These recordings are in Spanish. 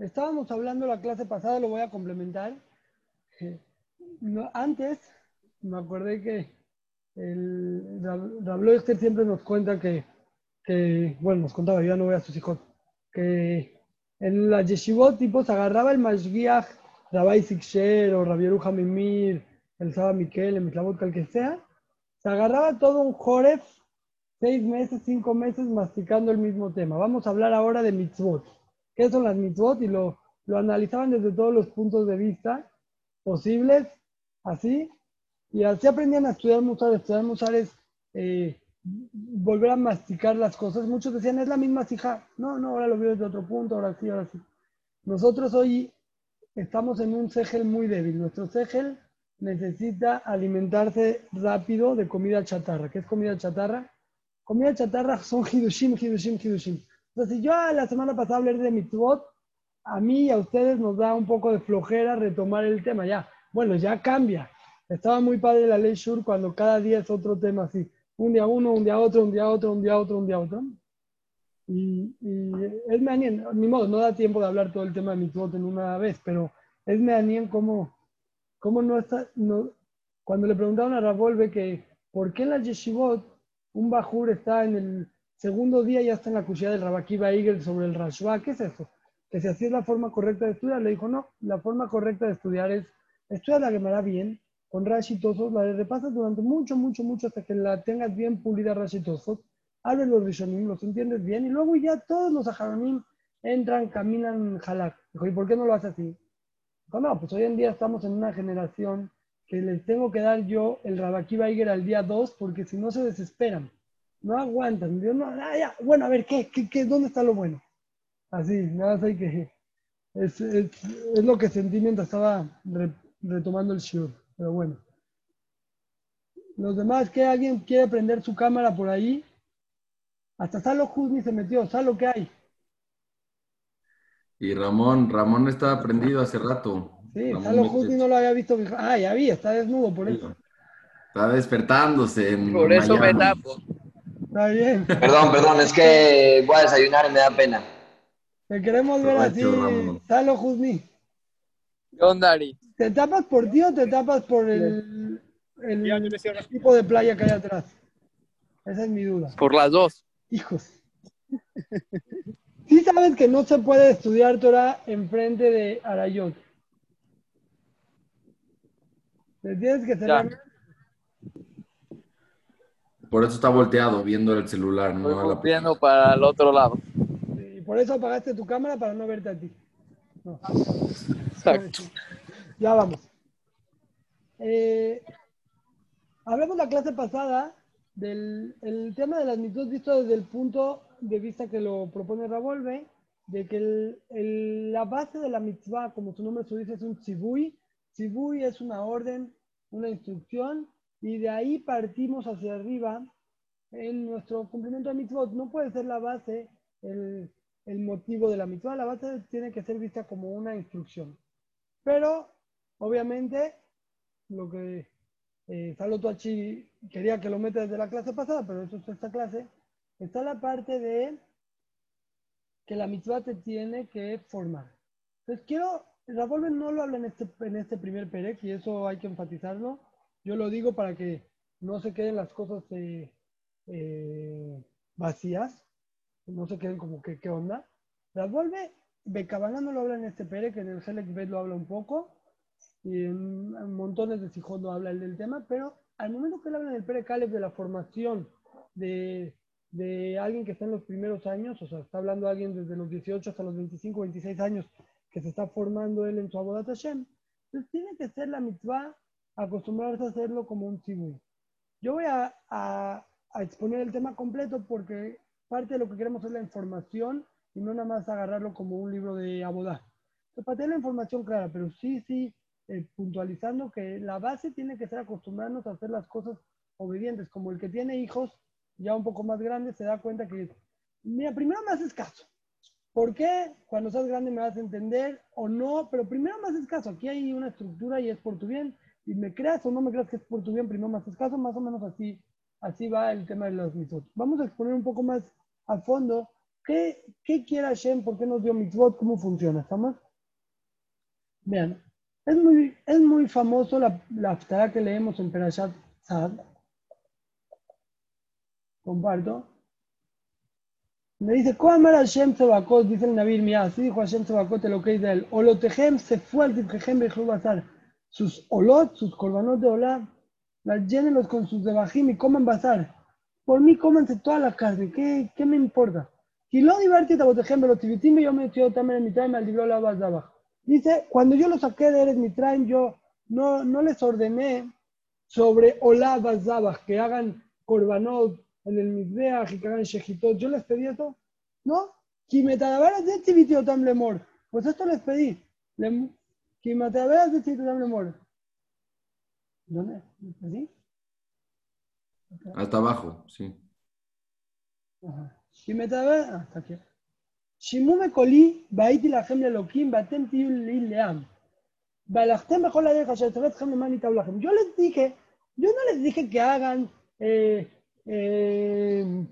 estábamos hablando la clase pasada, lo voy a complementar. antes, me acordé que el Rablo siempre nos cuenta que, que, bueno, nos contaba, ya no voy a sus hijos, que en la yeshivot, tipo, se agarraba el Mashgiach, Rabbi Siksher o Rabbi Mimir, el Saba Miquel, el Mitlavot, el que sea, se agarraba todo un Joref, seis meses, cinco meses, masticando el mismo tema. Vamos a hablar ahora de mitzvot. ¿Qué son las mitzvot? Y lo, lo analizaban desde todos los puntos de vista posibles, así, y así aprendían a estudiar Musar. Estudiar Musar es eh, volver a masticar las cosas. Muchos decían, es la misma hija. No, no, ahora lo veo desde otro punto, ahora sí, ahora sí. Nosotros hoy estamos en un segel muy débil. Nuestro segel necesita alimentarse rápido de comida chatarra. ¿Qué es comida chatarra? Comida chatarra son hidushim, hidushim, hidushim. Entonces, si yo la semana pasada hablé de mitzvot, a mí y a ustedes nos da un poco de flojera retomar el tema. Ya, bueno, ya cambia. Estaba muy padre la ley Shur cuando cada día es otro tema así. Un día uno, un día otro, un día otro, un día otro, un día otro. Y, y es meanien, ni modo, no da tiempo de hablar todo el tema de mitzvot en una vez, pero es meanien cómo ¿Cómo no está? No, cuando le preguntaron a Ravolve que por qué en la yeshivot un bajur está en el segundo día ya está en la cuchilla del Rabakiba Eagle sobre el Rashba, ¿qué es eso? Que si así es la forma correcta de estudiar, le dijo, no, la forma correcta de estudiar es estudiar la Gemara bien, con Rashi Tosos, la repasas durante mucho, mucho, mucho hasta que la tengas bien pulida Rashi Tosos, abres los Rishonim, los entiendes bien, y luego ya todos los Ajaronim entran, caminan, halak. Dijo, ¿y por qué no lo hace así? No, pues hoy en día estamos en una generación que les tengo que dar yo el Rabaki Baiger al día 2 porque si no se desesperan, no aguantan. no, ah, Bueno, a ver, ¿qué, qué, dónde está lo bueno? Así, nada más hay que... Es, lo que sentí mientras estaba retomando el show, pero bueno. Los demás, que alguien quiere prender su cámara por ahí. Hasta Salo Husni se metió. Salo, ¿qué hay? Y Ramón, Ramón estaba prendido hace rato. Sí, Salo Justi no lo había visto. Ah, ya vi, está desnudo por eso. Está despertándose. por eso me tapo. Está bien. Perdón, perdón, es que voy a desayunar y me da pena. Te queremos ver así, Salo Justi. ¿Qué onda, Ari? ¿Te tapas por ti o te tapas por el, el tipo de playa que hay atrás? Esa es mi duda. Por las dos. Hijos. Sí sabes que no se puede estudiar Torah enfrente de Arayot. Te tienes que tener... Por eso está volteado, viendo el celular, no Viendo para el otro lado. Y por eso apagaste tu cámara para no verte a ti. Exacto. Ya vamos. Eh, hablamos la clase pasada del el tema de las mitos visto desde el punto de vista que lo propone Ravolve, de que la base de la mitzvah, como su nombre se dice, es un tzibui. Tzibui es una orden, una instrucción, y de ahí partimos hacia arriba en nuestro cumplimiento de mitzvot. No puede ser la base el, el motivo de la mitzvah, la base tiene que ser vista como una instrucción. Pero, obviamente, lo que eh, Salo quería que lo meta desde la clase pasada, pero eso es esta clase, está la parte de que la mitzvah te tiene que formar. Entonces quiero, Ravolven no lo habla en este, en este primer perec y eso hay que enfatizarlo. Yo lo digo para que no se queden las cosas eh, eh, vacías, no se queden como que qué onda. Ravolve, Becabana no lo habla en este perec, en el Select Bet lo habla un poco y en, montones de Sijón no habla del tema, pero al momento que él habla en el perec de la formación de de alguien que está en los primeros años, o sea, está hablando alguien desde los 18 hasta los 25, 26 años que se está formando él en su Abodat Hashem, entonces tiene que ser la mitzvah acostumbrarse a hacerlo como un tzibui. Yo voy a, a, exponer el tema completo porque parte de lo que queremos es la información y no nada más agarrarlo como un libro de abodá. para tener la información clara, pero sí, sí, eh, puntualizando que la base tiene que ser acostumbrarnos a hacer las cosas obedientes, como el que tiene hijos ya un poco más grande, se da cuenta que, mira, primero me haces caso. ¿Por qué? Cuando seas grande me vas a entender o no, pero primero me haces caso. Aquí hay una estructura y es por tu bien. Y me creas o no me creas que es por tu bien, primero me haces caso. Más o menos así, así va el tema de los mitos. Vamos a exponer un poco más a fondo qué ¿Qué, quiere Hashem? ¿Por qué nos dio mitzvot? ¿Cómo funciona? ¿Estamos? Vean, es muy, es muy famoso la, la que leemos en Perashat Sad. Comparto. Me dice, ¿cómo amar a Hashem Sebakot? Dice el Nabil Mia, así dijo Hashem Sebakot lo que de él. Olotejem se fue al Tifjejem Bejlu Bazar. Sus olot, sus korbanot de olá, las llénenlos con sus debajim y coman bazar. Por mí cómanse toda la carne, ¿qué, qué me importa? Y lo divertido, Botejem, pero tibitim yo me he también en mi time al libro la abajo. Dice, cuando yo lo saqué de Eres Mitraim, yo no, no les ordené sobre Olá Bazabach, que hagan korbanot en el Mizbeach y que hagan Shejitot. Yo les pedí esto, ¿no? De. Pues esto les pedí. Que matabas de Chita Dable Mor. ¿Dónde? ¿Así? Acá. Hasta abajo, sí. Ajá. Que matabas. Hasta ah, aquí. Shimume Colí, Baiti la gente de Gemle Loquim, Batem Tiul Leam. Balachtem Bejol la Deja, Shatrat Hanuman y Tablachem. Yo les dije, yo no les dije que hagan. Eh, eh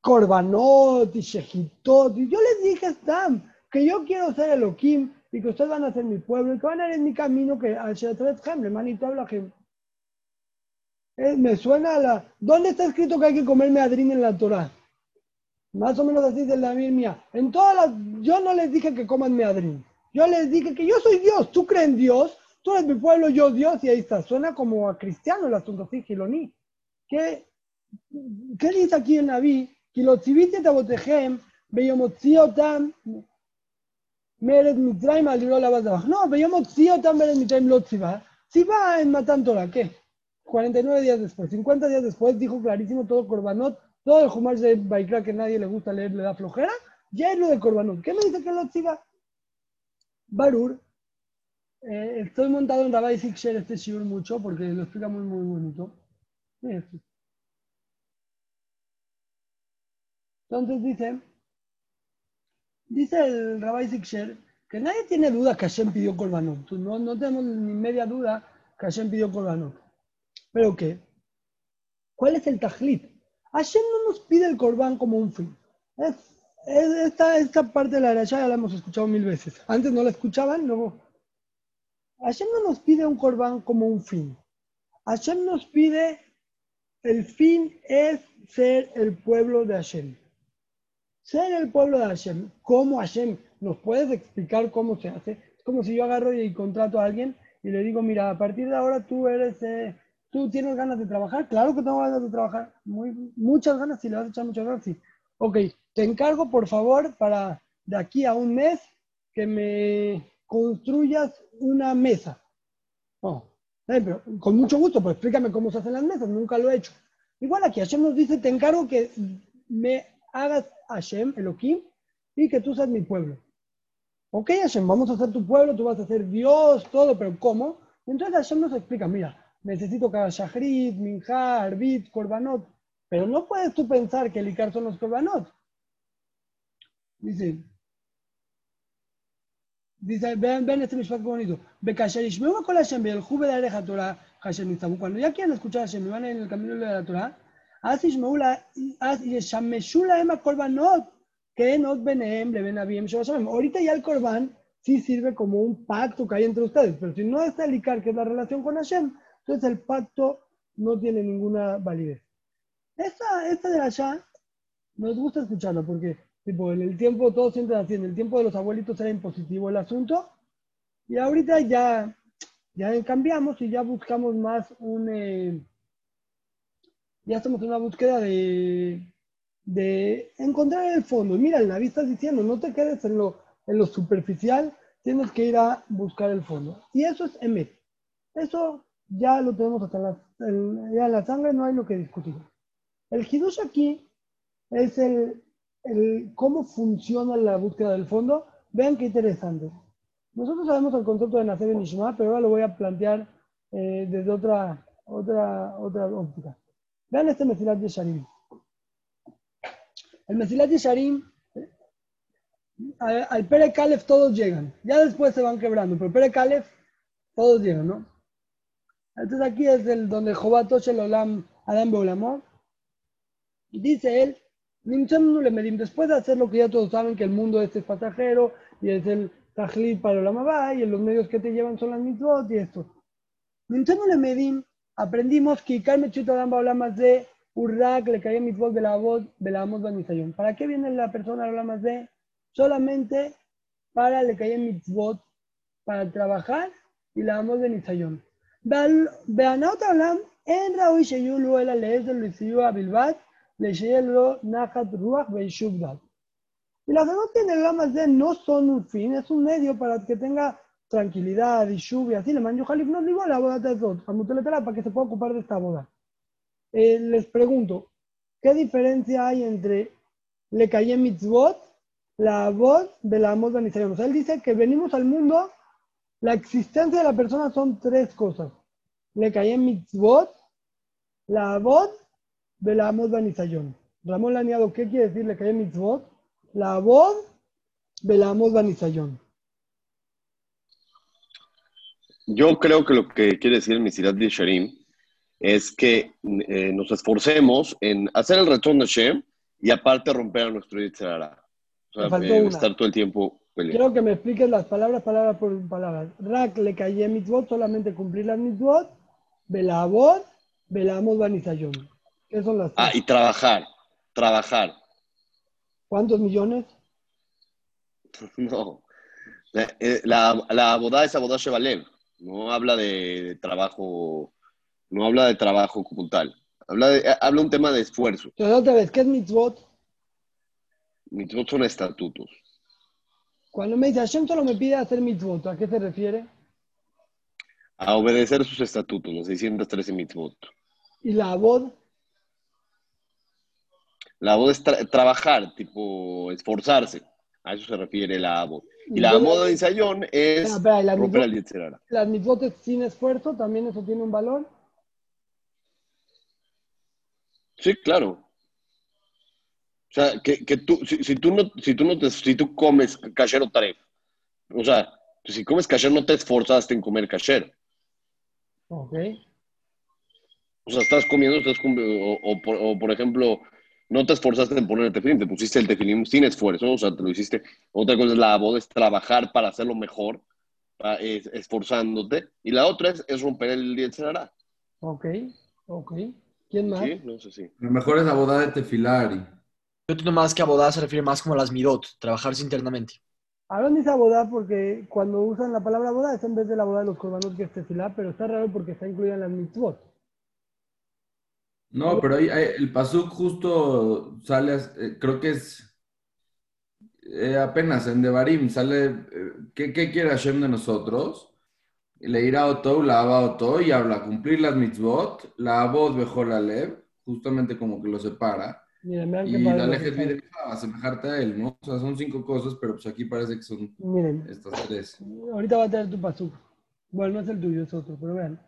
Corbanot y Shejitot. Yo les dije, Stam, que yo quiero ser Elohim y que ustedes van a ser mi pueblo y que van a ir en mi camino que hermanito habla eh, me suena a la. ¿Dónde está escrito que hay que comer meadrín en la Torah? Más o menos así dice la mía. En todas las. Yo no les dije que coman meadrín. Yo les dije que yo soy Dios. Tú crees en Dios. Tú eres mi pueblo, yo Dios. Y ahí está. Suena como a cristiano el asunto así, giloní. ¿Qué, ¿Qué dice aquí el Naví? Kilotzivite tabotejem, beyomotzi otam, Beyomotziotam, Mered Mitraim al libro la base No, Beyomotziotam, Mered Mitraim lo tziva. va en Matan Torah, ¿qué? 49 días después, 50 días después, dijo clarísimo todo Corbanot todo el Jumash de Baikra que nadie le gusta leer, le da flojera, ya es lo de Corbanot. ¿Qué me dice que lo siga? Barur, eh, estoy montado en Rabbi Sikher este shiur mucho porque lo explica muy, muy bonito. Entonces dice, dice el Rabbi Sikher que nadie tiene duda que Hashem pidió Corbanot. No, no tenemos ni media duda que Hashem pidió Corbanot. ¿Pero qué? ¿Cuál es el tajlit? Hashem no nos pide el corbán como un fin. esta, esta, parte de la Arashá ya la hemos escuchado mil veces. Antes no la escuchaban, luego. Hashem no nos pide un corbán como un fin. Hashem nos pide, el fin es ser el pueblo de Hashem. Ser el pueblo de Hashem. ¿Cómo Hashem? ¿Nos puedes explicar cómo se hace? Es como si yo agarro y contrato a alguien y le digo, mira, a partir de ahora tú eres eh, ¿Tú tienes ganas de trabajar? Claro que tengo ganas de trabajar. Muy, muchas ganas, si le vas a echar muchas ganas, sí. Ok, te encargo, por favor, para de aquí a un mes que me construyas una mesa. Oh, pero con mucho gusto, pues explícame cómo se hacen las mesas, nunca lo he hecho. Igual aquí Hashem nos dice, te encargo que me hagas Hashem, Elohim, y que tú seas mi pueblo. Ok, Hashem, vamos a ser tu pueblo, tú vas a ser Dios, todo, pero ¿cómo? Entonces Hashem nos explica, mira, necesito cada Shahrit, Minjar, Arbit, Korbanot. Pero no puedes tú pensar que el Icar son los Korbanot. Dice, dice, vean, vean este mismo bonito. Cuando ya quieren escuchar a Hashem y van en el camino de la Torah, Ahorita ya el Korban sí sirve como un pacto que hay entre ustedes, pero si no está el Icar, que es la relación con Hashem, entonces el pacto no tiene ninguna validez. Esta, esta de allá nos gusta escucharla porque tipo, en el tiempo, todos sienten así, en el tiempo de los abuelitos era impositivo el asunto y ahorita ya, ya cambiamos y ya buscamos más un... Eh, ya estamos en una búsqueda de, de encontrar el fondo. Mira, el Naví está diciendo, no te quedes en lo, en lo superficial, tienes que ir a buscar el fondo. Y eso es Emet. Eso ya lo tenemos hasta la, ya la sangre, no hay lo que discutir. El Hidush aquí es el, el, cómo funciona la búsqueda del fondo. Vean qué interesante. Nosotros sabemos el concepto de nacer en Ishma, pero ahora lo voy a plantear eh, desde otra, otra, otra óptica. Vean este Mesilat Yesharim. El Mesilat Yesharim, al, al Pere Calef todos llegan. Ya después se van quebrando, pero Pere Calef todos llegan, ¿no? Entonces aquí es el donde Jehová Toshe el Olam Adam Beulamó. Dice él, después de hacer lo que ya todos saben, que el mundo este es pasajero y es el tajlit para la mamá y los medios que te llevan son las mitzvot y esto. Nimtzanu le medim, aprendimos que Carmen Chutaramba habla más de Urrak, le cae mi voz de la voz de la voz de ¿Para qué viene la persona habla más de? Solamente para le cae mi voz, para trabajar y la voz de Nisayón. Beanot hablan en Raúl Sheyulu el lees del Luisiu a Bilbat, le Sheyelo Nahat Ruach Beishubdat. Y las dos que en el de no son un fin, es un medio para que tenga tranquilidad y lluvia. Así mandó Jalif no digo la boda de Zot, para que se pueda ocupar de esta boda. Eh, les pregunto, ¿qué diferencia hay entre le caí mitzvot, la voz de la de O sea, él dice que venimos al mundo, la existencia de la persona son tres cosas. Le caí mitzvot, la voz de la de Ramón Laniado, ¿qué quiere decir le caí mitzvot? La voz de la voz de Yo creo que lo que quiere decir el Misirat de Sharim es que eh, nos esforcemos en hacer el retorno de Shem y aparte romper a nuestro Yitzhara. O sea, eh, estar todo el tiempo peleando. Quiero que me expliques las palabras, palabra por palabra. Rak le caí mitzvot, solamente cumplir las mitzvot. Belabot, velamos banizayon. ¿Qué son las Ah, y trabajar. Trabajar. ¿Cuántos millones? No. La, eh, la, la boda es boda Shevalev. No habla de trabajo no habla de trabajo como tal. Habla, de, habla un tema de esfuerzo. Pero otra vez, ¿qué es mitzvot? Mitzvot son estatutos. Cuando me dice Hashem solo me pide hacer mitzvot, ¿a qué se refiere? A obedecer sus estatutos, los 613 mitzvot. ¿Y la abod? La abod es trabajar, tipo esforzarse. A eso se refiere la abod. Y la abod de ensayón es romper el ¿Las mitzvot sin esfuerzo también eso tiene un valor? Sí, claro. O sea, que, que tú, si, si, tú no, si tú no te, si tú comes cachero taref, o sea, si comes cachero no te esforzaste en comer cachero. Ok. O sea, estás comiendo, estás comiendo o, o, por, ejemplo, no te esforzaste en poner el tefilín, te pusiste el tefilín sin esfuerzo, o sea, te lo hiciste. Otra cosa es la boda, es trabajar para hacerlo mejor, esforzándote. Y la otra es, es romper el día de Ok, ok. ¿Quién más? Sí, no sé si. Lo mejor es abodá de tefilari. Yo entiendo más que abodá se refiere más como a las midot, trabajarse internamente. Hablan dice abodá porque cuando usan la palabra abodá es en vez de la abodá de los corbanos que es tefilá, pero está raro porque está incluida en las mitzvot. No, pero ahí, el pasuk justo sale, eh, creo que es eh, apenas en Devarim, sale, eh, ¿qué, ¿qué, quiere Hashem de nosotros? le irá Oto, la Oto, y habla cumplir las mitzvot, la voz mejor la lev, justamente como que lo separa. y la lejes de asemejarte a él, ¿no? O sea, son cinco cosas, pero pues aquí parece que son estas tres. Ahorita va a tener tu pasuk. Bueno, no es el tuyo, es otro, pero vean.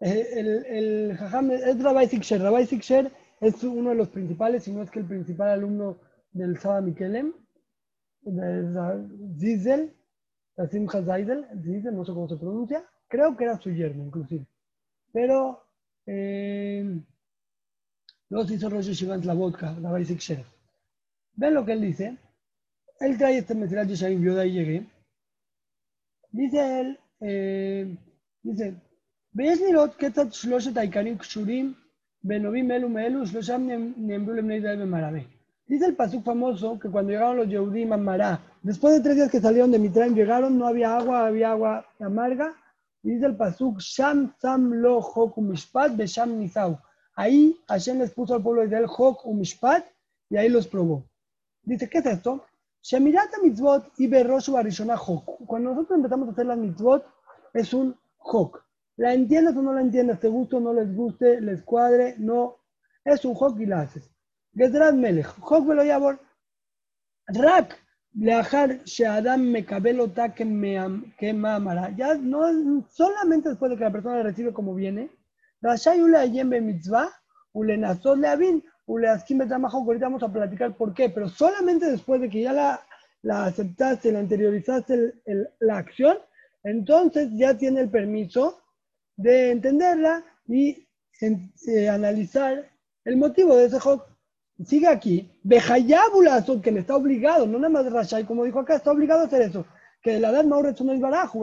Eh, el, el jajam es Rabbi Siksher. Rabbi Siksher es uno de los principales, si no es que el principal alumno del Saba Mikelem, de Zizel, la Simcha Zaidel, no sé cómo se pronuncia, creo que era su yerno inclusive. Pero eh, se hizo Rosh la vodka, la Basic Sheriff. ¿Ven lo que él dice? Él trae este Mesirat Yesharim, yo de ahí llegué. Dice él, eh, dice, ויש לראות כיצד שלושת העיקרים קשורים בנובים אלו מאלו, שלושם נאמרו לבני ישראל במרבה. Dice el pasuk famoso que cuando llegaron los Yehudim a Mará, después de tres días que salieron de Mitraim, llegaron, no había agua, había agua amarga. Y dice el pasuk, Sham Sam Lo Hok Umishpat Besham Nisau. Ahí Hashem les puso al pueblo de Israel Hok Umishpat y ahí los probó. Dice, ¿qué es esto? Shemirata mitzvot y berroshu barishona hok. Cuando nosotros empezamos a hacer las mitzvot, es un hok. La entiendas o no la entiendas, te guste o no les guste, les cuadre, no. Es un hockey y la haces. Gedrat Melech, hockey lo yabor. Rak, leajar, sheadam me cabelo ta que me. Ya no, solamente después de que la persona la recibe como viene. Rashay ule ayem mitzvah, ule nazot le avin, ule askim betamajo, ahorita vamos a platicar por qué, pero solamente después de que ya la, la aceptaste, la anteriorizaste la acción, entonces ya tiene el permiso de entenderla y en, eh, analizar el motivo de ese hok. sigue aquí, Bejayábula, que le está obligado, no nada más Rashai, como dijo acá, está obligado a hacer eso. Que la edad Mauret no es barajo,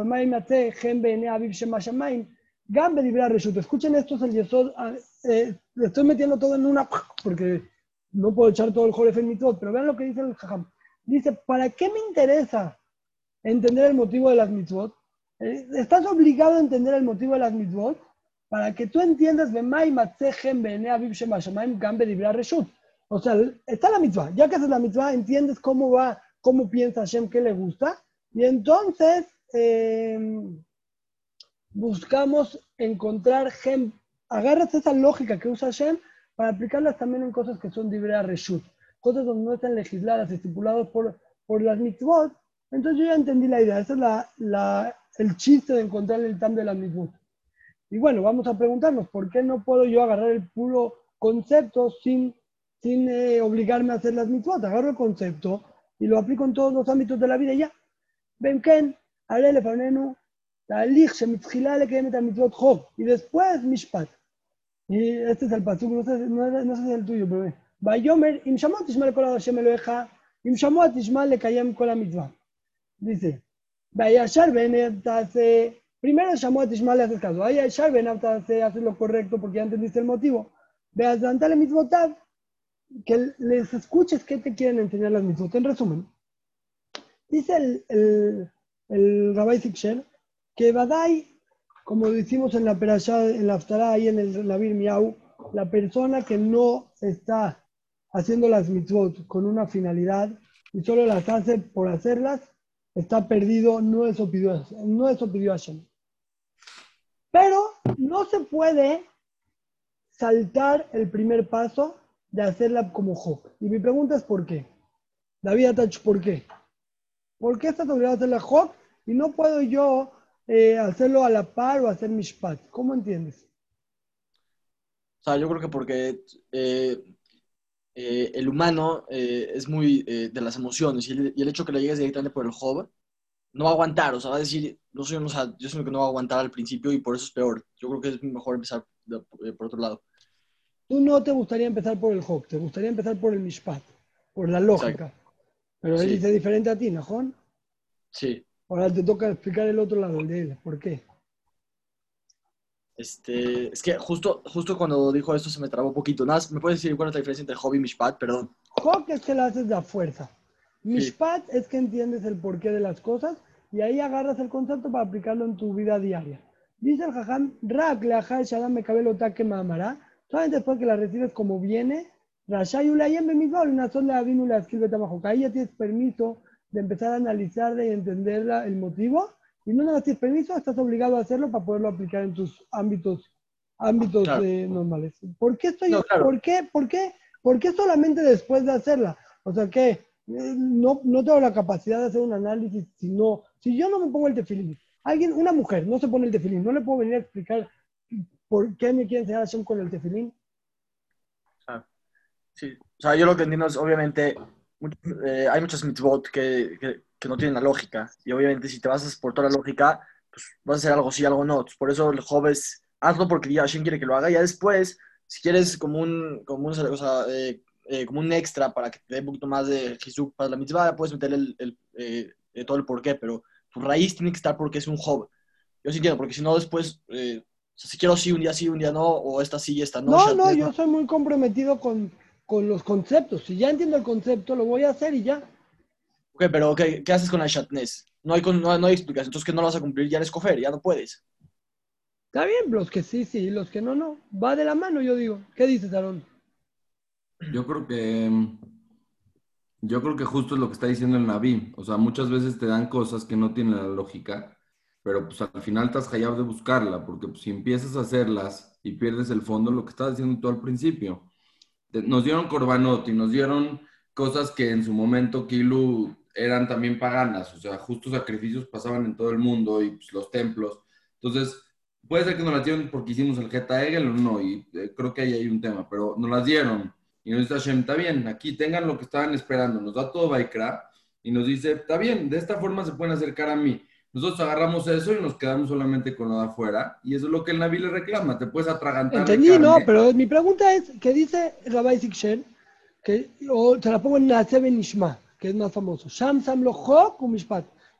Gambe Dibra Reshut. Escuchen esto, es el Yesod, ah, eh, le estoy metiendo todo en una, porque no puedo echar todo el Joref en mi todo, pero vean lo que dice el Jajam. Dice, ¿para qué me interesa entender el motivo de las mitzvot? Eh, Estás obligado a entender el motivo de las mitzvot para que tú entiendas. O sea, está la mitzvah. Ya que haces la mitzvah, entiendes cómo va, cómo piensa Hashem, qué le gusta. Y entonces eh, buscamos encontrar. Agarras esa lógica que usa Hashem para aplicarlas también en cosas que son Dibrea Reshut. Cosas donde no están legisladas, estipuladas por, por las mitzvot. Entonces yo ya entendí la idea. Ese es la, la, el chiste de encontrar el tam de las mitzvot. Y bueno, vamos a preguntarnos, ¿por qué no puedo yo agarrar el puro concepto sin sin eh, obligarme a hacer las mitzvot. Agarro el concepto y lo aplico en todos los ámbitos de la vida y ya. ven ken, haré lefanenu, shemitzchila lekayem et mitzvot chov. Y después. Y este es el pasuk, no sé, no, no sé si es el tuyo, pero shamot tishma lekol Hashem Elohecha, im shamot tishma lekayem kol mitzvah. Dice, vayashar ben primero shamot tishma le haces caso, vayashar ben haces lo correcto porque ya entendiste el motivo. Veas, dantale mitzvotav, que les escuches qué te quieren enseñar las mitzvot. En resumen, dice el, el, el Rabbi Siksher que Badai, como decimos en la perashá, en la Aftará y en el Navir Miau, la persona que no está haciendo las mitzvot con una finalidad y solo las hace por hacerlas, está perdido, no eso pidió, no eso pidió. Pero no se puede saltar el primer paso de hacerla como Job. Y mi pregunta es ¿por qué? David Atach, ¿por qué? ¿Por qué estás obligado a hacerla Job y no puedo yo eh, hacerlo a la par o hacer Mishpat? ¿Cómo entiendes? O sea, yo creo que porque eh, eh, el humano eh, es muy eh, de las emociones y el, y el hecho que le llegues directamente por el Job no va a aguantar, o sea, va a decir, no soy, o sea, yo siento que no va a aguantar al principio y por eso es peor. Yo creo que es mejor empezar de- eh, por otro lado. Tú no te gustaría empezar por el Job, te gustaría empezar por el Mishpat, por la lógica. Pero él Sí. dice diferente a ti, ¿no, Sí. Ahora te toca explicar el otro lado, el de él. ¿Por qué? Este, es que justo, justo cuando dijo esto se me trabó un poquito. Nada, ¿me puedes decir cuál es la diferencia entre hobby y mishpat? Perdón. Job es que la haces de a fuerza. Mishpat es que entiendes el porqué de las cosas y ahí agarras el concepto para aplicarlo en tu vida diaria. Dice el Jajam, Rak leajal shadam mekabel otake ma'amara, solamente después que la recibes como viene, Rashai ulayem bemidbor, una sola avinu la escribe tamajoca. Ahí ya tienes permiso de empezar a analizarla y entender la- el motivo, y no tienes permiso, estás obligado a hacerlo para poderlo aplicar en tus ámbitos, ámbitos Claro. eh, normales. ¿Por qué estoy, No, claro. por qué, por qué, por qué solamente después de hacerla? O sea que eh, no, no tengo la capacidad de hacer un análisis si no, si yo no me pongo el tefilín, alguien, una mujer no se pone el tefilín, no le puedo venir a explicar por qué me quiere enseñar Hashem con el tefilín. Sí. O sea, yo lo que entiendo es, obviamente, eh, hay muchas mitzvot que, que, que no tienen la lógica. Y obviamente, si te vas por toda la lógica, pues vas a hacer algo sí, algo no. Por eso el joven es, hazlo porque ya Hashem quiere que lo haga. Y ya después, si quieres como un, como un, o sea, eh, eh, como un extra para que te dé un poquito más de Jesús para la mitzvah, puedes meterle el, el, eh, eh, todo el porqué, pero tu raíz tiene que estar porque es un joven. Yo sí entiendo, porque si no, después, o sea, si quiero sí, un día sí, un día no, o esta sí y esta no. No, no, yo soy muy comprometido con, con los conceptos. Si ya entiendo el concepto, lo voy a hacer y ya. Ok, pero ¿qué, qué haces con la chatness? No hay, con- no, no hay explicación, entonces que no lo vas a cumplir, ya eres cofer, ya no puedes. Está bien, los que sí, sí, los que no, no. Va de la mano, yo digo. ¿Qué dices, Aarón? Yo creo que yo creo que justo es lo que está diciendo el Naví. O sea, muchas veces te dan cosas que no tienen la lógica, pero pues al final estás callado de buscarla, porque pues, si empiezas a hacerlas y pierdes el fondo, lo que estabas diciendo tú al principio. Nos dieron Corbanot y nos dieron cosas que en su momento Kilu eran también paganas, o sea, justos sacrificios pasaban en todo el mundo y pues, los templos. Entonces, puede ser que nos las dieron porque hicimos el Geta Egel o no, y eh, creo que ahí hay un tema, pero nos las dieron. Y nos dice Hashem, está bien, aquí tengan lo que estaban esperando. Nos da todo Baikra y nos dice, está bien, de esta forma se pueden acercar a mí. Nosotros agarramos eso y nos quedamos solamente con lo de afuera. Y eso es lo que el Naví le reclama. Te puedes atragantar. Entendí, no, pero mi pregunta es, ¿qué dice Rabbi Sikshen? que, o te la pongo en Naase Benishma, que es más famoso. Sham Sam lo.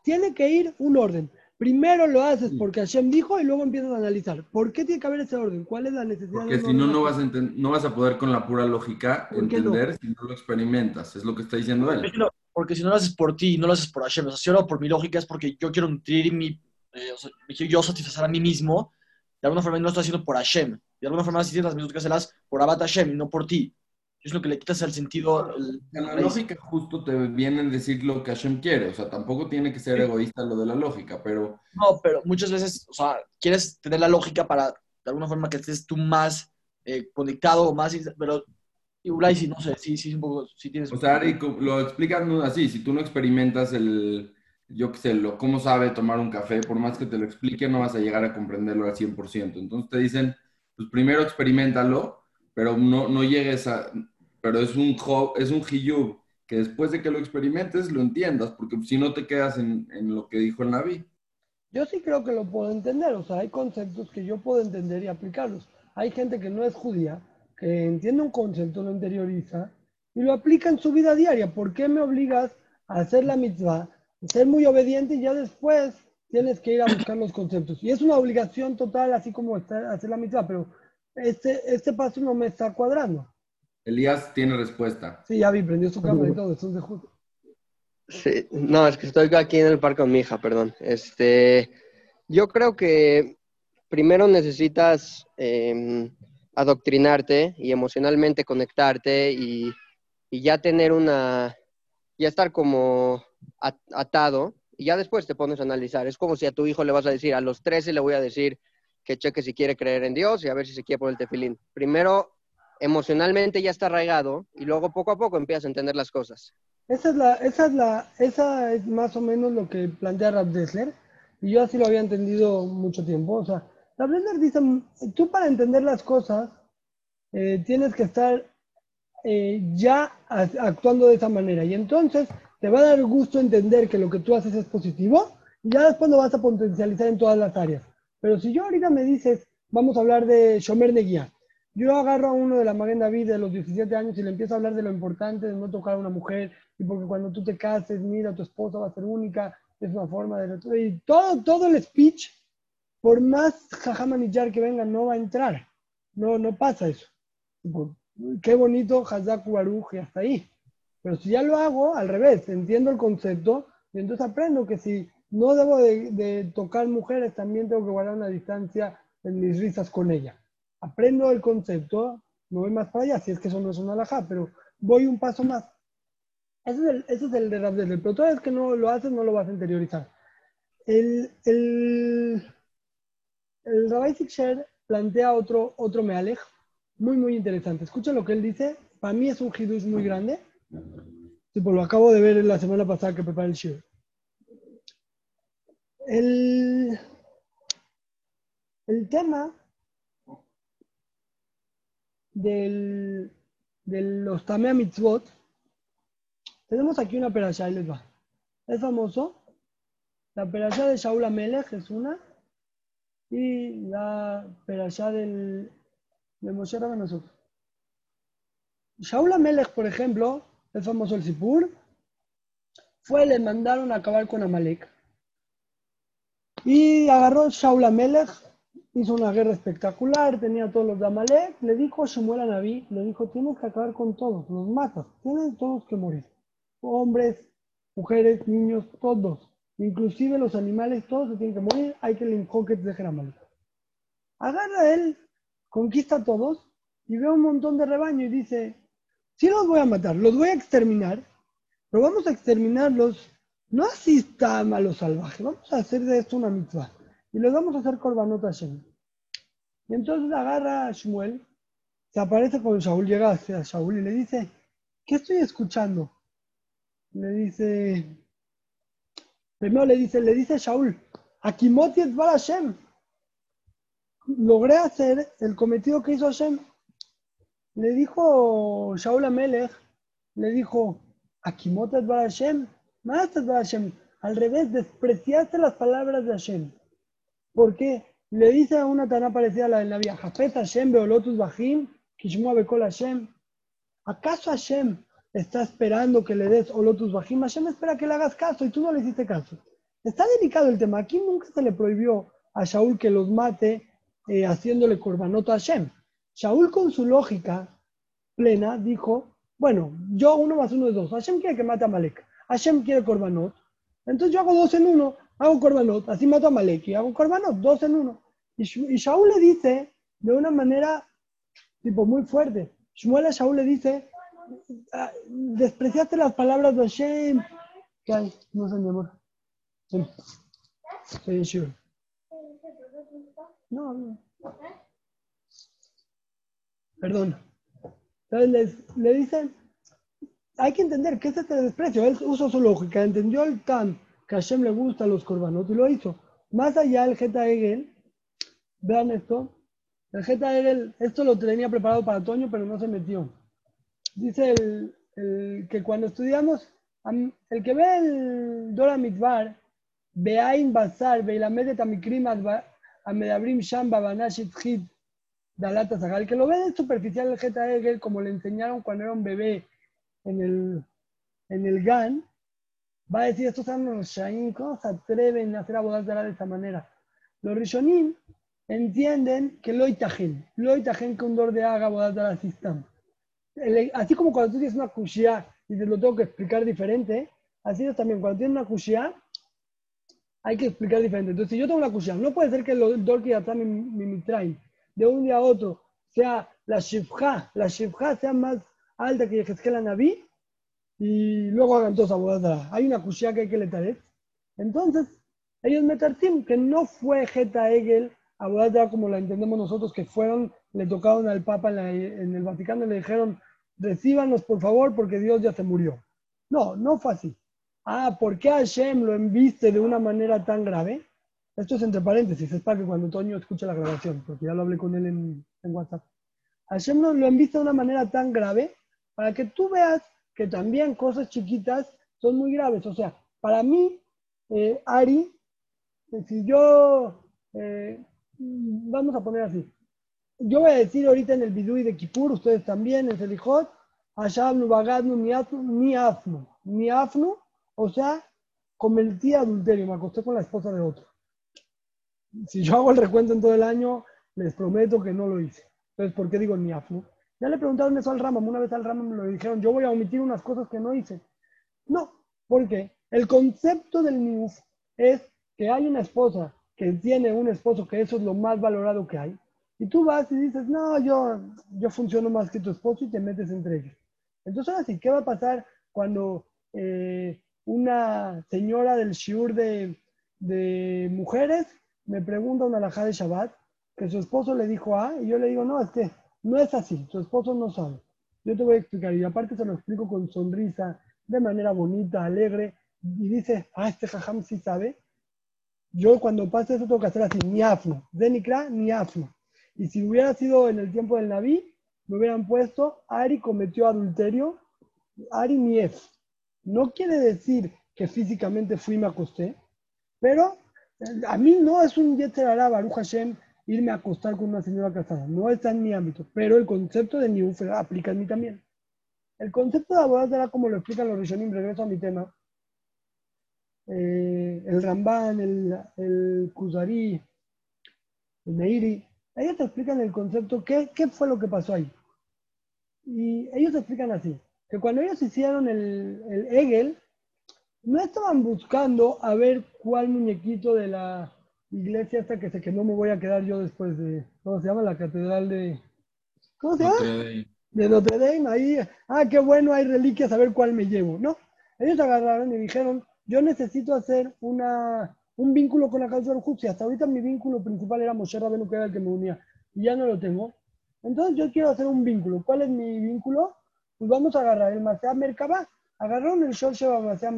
Tiene que ir un orden. Primero lo haces porque Hashem dijo y luego empiezas a analizar. ¿Por qué tiene que haber ese orden? ¿Cuál es la necesidad Porque si no, no vas, a no vas a poder con la pura lógica ¿Por qué no? entender si no lo experimentas. Es lo que está diciendo él. Porque si no lo haces por ti, no lo haces por Hashem. O sea, si yo lo hago por mi lógica es porque yo quiero nutrir mi, eh, o sea, me quiero yo satisfacer a mí mismo. De alguna forma no lo estoy haciendo por Hashem. De alguna forma si tienes las mismas que hacerlas por Abat Hashem y no por ti. Es lo que le quitas el sentido. el- la lógica justo te viene a decir lo que Hashem quiere. O sea, tampoco tiene que ser egoísta lo de la lógica, pero No, pero muchas veces, o sea, quieres tener la lógica para, de alguna forma, que estés tú más eh, conectado o más... Pero, igual sí, no sé, sí, sí, un poco, sí tienes... O sea, Ari, lo explican así, si tú no experimentas el, yo qué sé, lo, cómo sabe tomar un café, por más que te lo explique, no vas a llegar a comprenderlo al 100%. Entonces te dicen, pues primero experimentalo, pero no, no llegues a, pero es un, es un que después de que lo experimentes lo entiendas, porque si no te quedas en, en lo que dijo el Naví. Yo sí creo que lo puedo entender, o sea, hay conceptos que yo puedo entender y aplicarlos. Hay gente que no es judía, que entiende un concepto, lo interioriza y lo aplica en su vida diaria. ¿Por qué me obligas a hacer la mitzvah, ser muy obediente y ya después tienes que ir a buscar los conceptos? Y es una obligación total, así como hacer la mitzvah, pero este, este paso no me está cuadrando. Elías tiene respuesta. Sí, ya vi, prendió su cámara y todo, eso es de justo. Sí, no, es que estoy aquí en el parque con mi hija, perdón. Este, yo creo que primero necesitas eh, adoctrinarte y emocionalmente conectarte y, y ya tener una, ya estar como at- atado y ya después te pones a analizar. Es como si a tu hijo le vas a decir, a los 13 le voy a decir que cheque si quiere creer en Dios y a ver si se quiere poner el tefilín. Primero, emocionalmente ya está arraigado y luego poco a poco empiezas a entender las cosas. Esa es la, esa es la, esa es más o menos lo que plantea Rab Dessler, y yo así lo había entendido mucho tiempo. O sea, Rab Dessler dice, tú para entender las cosas eh, tienes que estar eh, ya actuando de esa manera, y entonces te va a dar gusto entender que lo que tú haces es positivo, y ya después lo vas a potencializar en todas las áreas. Pero si yo ahorita me dices, vamos a hablar de Shomer Neguía, yo agarro a uno de la Maguen David de los 17 años y le empiezo a hablar de lo importante de no tocar a una mujer y porque cuando tú te cases, mira, tu esposa va a ser única, es una forma de... Y todo, todo el speech, por más jajamanillar que venga, no va a entrar. No, no pasa eso. Qué bonito, Hazak Baruj y hasta ahí. Pero si ya lo hago, al revés, entiendo el concepto y entonces aprendo que si no debo de, de tocar mujeres, también tengo que guardar una distancia en mis risas con ella aprendo el concepto, me voy más para allá, si es que eso no es una alajá, pero voy un paso más. Ese es el, ese es el de Rav Dessler, pero toda vez que no lo haces, no lo vas a interiorizar. El, el, el Sikher plantea otro, otro muy, muy interesante. Escuchen lo que él dice, para mí es un hidush muy grande. Sí, pues lo acabo de ver la semana pasada que preparé el shiur. El, el tema del, de los Tamea Mitzvot, tenemos aquí una perashá y les va. Es famoso. La perashá de Shaul Amelech es una. Y la perashá del, de Moshe Rabbeinu. Shaul Amelech, por ejemplo, es famoso el Sipur. Fue, le mandaron a acabar con Amalek. Y agarró Shaul Amelech hizo una guerra espectacular, tenía todos los de le dijo a Shemuel a Naví, le dijo, tienes que acabar con todos, los matas, tienen todos que morir. Hombres, mujeres, niños, todos. Inclusive los animales, todos se tienen que morir, hay que el dejen Amalek. Agarra él, conquista a todos y ve un montón de rebaño y dice, sí los voy a matar, los voy a exterminar, pero vamos a exterminarlos, no así está a lo salvaje, vamos a hacer de esto una mitzvah y les vamos a hacer korbanot a Hashem. Y entonces agarra a Shmuel, se aparece con Shaul, llega hacia Shaul y le dice, ¿qué estoy escuchando? Le dice, primero le dice, le dice a Shaul, Akimoti et bar Hashem. Logré hacer el cometido que hizo Hashem. Le dijo Shaul a Melech, le dijo, Akimot bar Hashem, Hashem. Al revés, despreciaste las palabras de Hashem. ¿Por qué? Le dice a una tana parecida a la de la vía, Jafet Hashem beolotus bajim, kishmua bekol Hashem. ¿acaso Hashem está esperando que le des Olotus Bajim? Hashem espera que le hagas caso y tú no le hiciste caso. Está delicado el tema. Aquí nunca se le prohibió a Shaul que los mate eh, haciéndole corbanot a Hashem. Shaul con su lógica plena dijo, bueno, yo uno más uno es dos. Hashem quiere que mate a Malek. Hashem quiere corbanot. Entonces yo hago dos en uno, hago corbanot, así mato a Malek hago corbanot, dos en uno. Y, y Shaul le dice de una manera tipo muy fuerte. Shmuel a Shaul le dice, "Ah, despreciaste las palabras de Hashem. ¿Qué hay? No sé, mi amor. Estoy en Shiva. No, no. Perdón. Entonces le dicen, hay que entender que es este desprecio. Él usó su lógica, entendió el tan que a Hashem le gustan los corbanos y lo hizo. Más allá el Geta Egel, vean esto, el Geta Egel, esto lo tenía preparado para otoño, pero no se metió. Dice el, el que cuando estudiamos, am- el que ve el Dora Mitbar, Beain Basar, Beilamedet Amikrim Amedabrim Shamba Banashit Hit Dalata Zagal, que lo ve de superficial el Geta Egel, como le enseñaron cuando era un bebé en el, en el GAN, va a decir, estos Shain, ¿cómo se atreven a hacer abogados de esa manera? Los Rishonim entienden que lo itajen, lo itajen que un dor de haga de la sistema. Así como cuando tú tienes una kushia y te lo tengo que explicar diferente, así es también cuando tienes una kushia, hay que explicar diferente. Entonces, si yo tengo una kushia, no puede ser que el dor que ya está mi, mi mitraim, de un día a otro, sea la shifja, la shifja sea más alta que Yehezkel Naví, y luego hagan todos abogadas. Hay una kushia que hay que letar. Entonces, ellos metartim, que no fue Geta Egel, abogada como la entendemos nosotros, que fueron, le tocaron al Papa en, la- en el Vaticano y le dijeron, recíbanos por favor porque Dios ya se murió. No, no fue así. Ah, ¿por qué Hashem lo enviste de una manera tan grave? Esto es entre paréntesis, es para que cuando Toño escuche la grabación, porque ya lo hablé con él en, en WhatsApp. Hashem nos lo enviste de una manera tan grave para que tú veas que también cosas chiquitas son muy graves. O sea, para mí, eh, Ari, eh, si yo, eh, vamos a poner así, yo voy a decir ahorita en el Bidui de Kippur, ustedes también, en Selijot, Hashabnu, Bagadnu, ni Afnu, ni Afnu, o sea, cometí adulterio, me acosté con la esposa de otro. Si yo hago el recuento en todo el año, les prometo que no lo hice. Entonces, ¿por qué digo ni Afnu? Ya le preguntaron eso al Ramam, una vez al Ramam me lo dijeron, yo voy a omitir unas cosas que no hice. No, porque el concepto del Niuf es que hay una esposa que tiene un esposo que eso es lo más valorado que hay, y tú vas y dices, no, yo, yo funciono más que tu esposo y te metes entre ellos. Entonces, ahora sí, ¿qué va a pasar cuando eh, una señora del shiur de, mujeres me pregunta una alajá de Shabbat que su esposo le dijo A y yo le digo, no, es que no es así, su esposo no sabe. Yo te voy a explicar y aparte se lo explico con sonrisa, de manera bonita, alegre y dice, ah, este jajam sí sabe. Yo cuando pase eso tengo que hacer así, ni afno, de nikra, ni afno. Y si hubiera sido en el tiempo del Naví, me hubieran puesto, Ari cometió adulterio, Ari Nief. No quiere decir que físicamente fui y me acosté, pero eh, a mí no es un Yetzerara, Baruch Hashem, irme a acostar con una señora casada. No está en mi ámbito, pero el concepto de Niuf aplica en mí también. El concepto de abogado era como lo explican los Rishonim, regreso a mi tema. Eh, el Ramban, el, el Kuzari, el Meiri, ellos te explican el concepto, qué, qué fue lo que pasó ahí. Y ellos explican así, que cuando ellos hicieron el, el Hegel, no estaban buscando a ver cuál muñequito de la iglesia hasta que se que no me voy a quedar yo después de, ¿cómo se llama? La catedral de... ¿Cómo se llama? de Notre Dame, ahí, ah, qué bueno, hay reliquias, a ver cuál me llevo. No, ellos agarraron y dijeron, yo necesito hacer una, un vínculo con la causa del y hasta ahorita mi vínculo principal era Moshe Rabenu, que era el que me unía, y ya no lo tengo. Entonces yo quiero hacer un vínculo. ¿Cuál es mi vínculo? Pues vamos a agarrar el Masea Merkabah. Agarraron el Shor Sheba Masea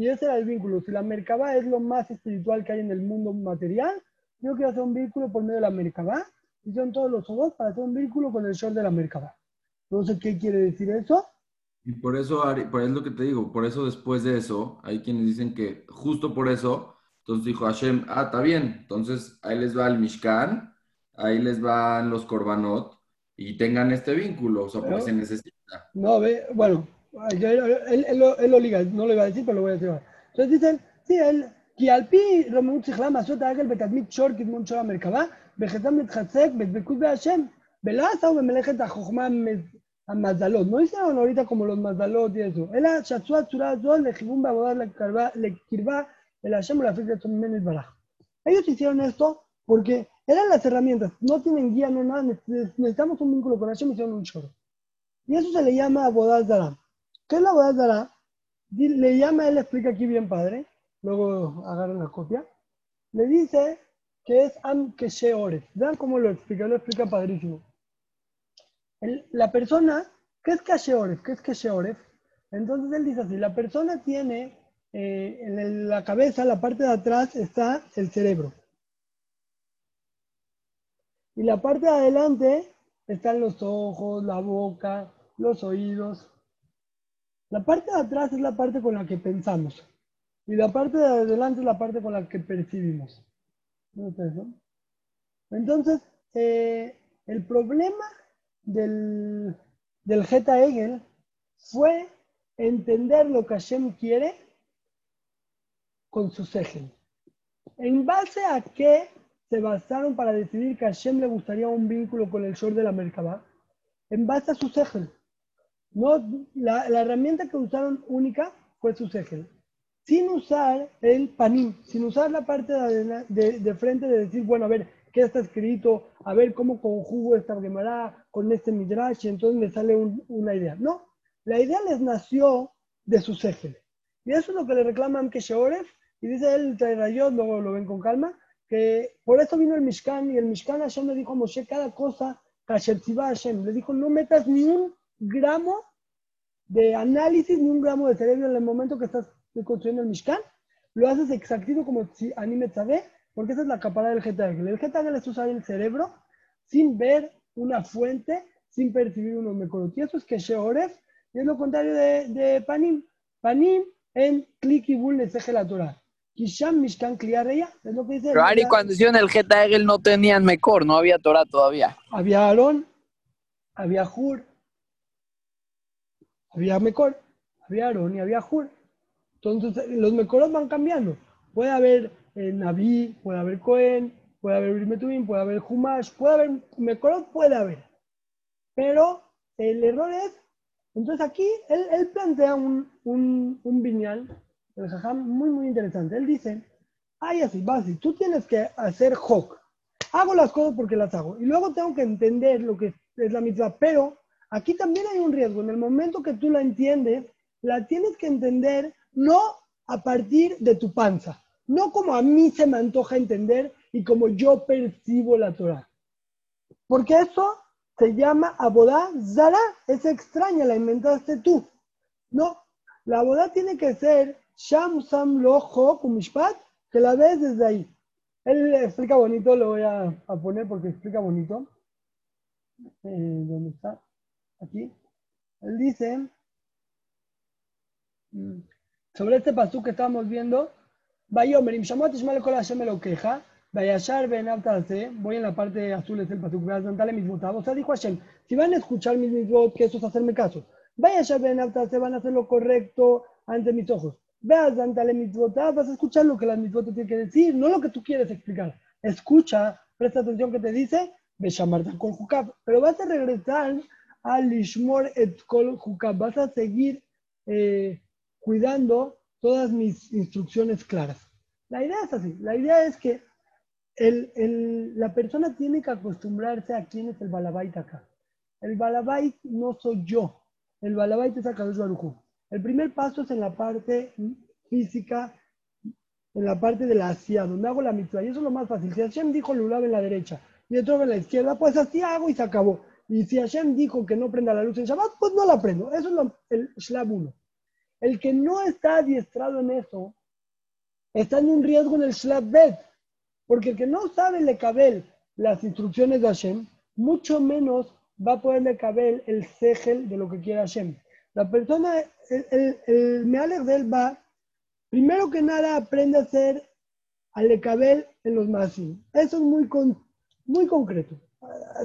y ese era el vínculo. Si la Merkabah es lo más espiritual que hay en el mundo material, yo quiero hacer un vínculo por medio de la Merkabah, y son todos los ojos para hacer un vínculo con el Shor de la Merkabah. Sé qué quiere decir eso. Y por eso, Ari, por eso es lo que te digo, por eso después de eso, hay quienes dicen que justo por eso, entonces dijo Hashem, ah, está bien, entonces ahí les va el Mishkan, ahí les van los Korbanot, y tengan este vínculo, o sea, porque se necesita. No, ve, bueno, yo, él, él, lo, él, lo, liga, no lo iba a decir, pero lo voy a decir. Entonces dicen, sí, él, que al pi Romeu Tzichlam Asot Agel Betatmit Shor Kidmon Shor Merkaba, Bejetam Betchatzek, Betbekut Beashem, Belasa o Bemelejet Ajochma Mazalot. No hicieron ahorita como los Mazalot y eso. Él a Shatsua Tzura Zol, Lejibum Babodar Lekirba, El Hashem o la Fiesta son menos baraj. Ellos hicieron esto porque eran las herramientas, no tienen guía, no nada, necesitamos un vínculo con Hashem, hicieron un chorro. Y eso se le llama Abodaz Zaram. ¿Qué es la Abodaz Dara? Di- Le llama, él explica aquí bien padre, luego agarran la copia. Le dice que es Am Keshe Oref. Vean cómo lo explica, lo explica padrísimo. El- la persona, ¿qué es Keshe Oref? ¿Qué es Keshe Oref? Entonces él dice así, la persona tiene eh, en la cabeza, la parte de atrás está el cerebro. Y la parte de adelante están los ojos, la boca, los oídos. La parte de atrás es la parte con la que pensamos. Y la parte de adelante es la parte con la que percibimos. Entonces, eh, el problema del, del Geta Hegel fue entender lo que Hashem quiere con su Segel. ¿En base a qué se basaron para decidir que a Hashem le gustaría un vínculo con el Shor de la Merkabah? En base a su Segel. No, la, la herramienta que usaron única fue su Segel. Sin usar el panim, sin usar la parte de, de- de frente de decir, bueno, a ver, ¿qué está escrito? A ver cómo conjugo esta Gemara con este Midrash y entonces me sale un- una idea. No, la idea les nació de su Segel. Y eso es lo que le reclaman que Sheoref, y dice él, Rayot, luego lo ven con calma, que por eso vino el Mishkan, y el Mishkan Hashem le dijo a Moshe cada cosa, Hashem, le dijo, no metas ni un gramo de análisis, ni un gramo de cerebro en el momento que estás construyendo el Mishkan, lo haces exactito como si anime sabe, porque esa es la caparada del Getagel. El Getagel es usar el cerebro sin ver una fuente, sin percibir unos mekorot. Y eso es que y es lo contrario de, de Panim. Panim en Klik y Bul Neseje la Torah. Kisham Mishkan Kliareya, es lo que dice. Pero Ari, cuando hicieron el Geta no tenían Mecor, no había Torah todavía. Había Aarón, había Hur, había Mecor, había Aarón y había Hur. Entonces, los Mecoros van cambiando. Puede haber eh, Naví, puede haber Cohen, puede haber Urimetubim, puede haber Humash, puede haber Mecorot, puede haber. Pero el error es, entonces aquí él, plantea un, un, un viñal, el jajam, muy, muy interesante. Él dice, ay, así, así, tú tienes que hacer Hok. Hago las cosas porque las hago. Y luego tengo que entender lo que es la mitzvah. Pero aquí también hay un riesgo. En el momento que tú la entiendes, la tienes que entender no a partir de tu panza, no como a mí se me antoja entender y como yo percibo la Torah. Porque eso se llama abodá zara, es extraña, la inventaste tú. No, la abodá tiene que ser sham sam lo hok umishpat, que la ves desde ahí. Él explica bonito, lo voy a, a poner porque explica bonito. Eh, ¿Dónde está? Aquí. Él dice, mm, sobre este pasú que estábamos viendo, Bayomer, im shamot ishma kol Hashem elokeja, vayashar be'enav ta'aseh", voy en la parte azul, es el pasú. O sea, dijo Hashem, si van a escuchar mis mitzvot, que eso es hacerme caso. Vayashar be'enav ta'aseh, van a hacer lo correcto ante mis ojos. Veas, dale mitzvot, vas a escuchar lo que las mitzvot te tienen que decir, no lo que tú quieres explicar. Escucha, presta atención que te dice, Beshamar kol hukab, pero vas a regresar a Lishmor et kol vas a seguir eh, cuidando todas mis instrucciones claras. La idea es así, la idea es que el, el- la persona tiene que acostumbrarse a quién es el balabait acá. El balabait no soy yo, el balabait es Akadosh Baruj. El primer paso es en la parte física, en la parte de la hacia, donde hago la mitzvah. Y eso es lo más fácil. Si Hashem dijo Lulav en la derecha y el en la izquierda, pues así hago y se acabó. Y si Hashem dijo que no prenda la luz en Shabbat, pues no la prendo. Eso es el Shlab 1. El que no está adiestrado en eso, está en un riesgo en el Shlab Bet. Porque el que no sabe lecabel las instrucciones de Hashem, mucho menos va a poder lecabel el segel de lo que quiere Hashem. La persona, el, el, el Mealer de él va, primero que nada aprende a hacer al lecabel en los masim. Eso es muy, muy concreto.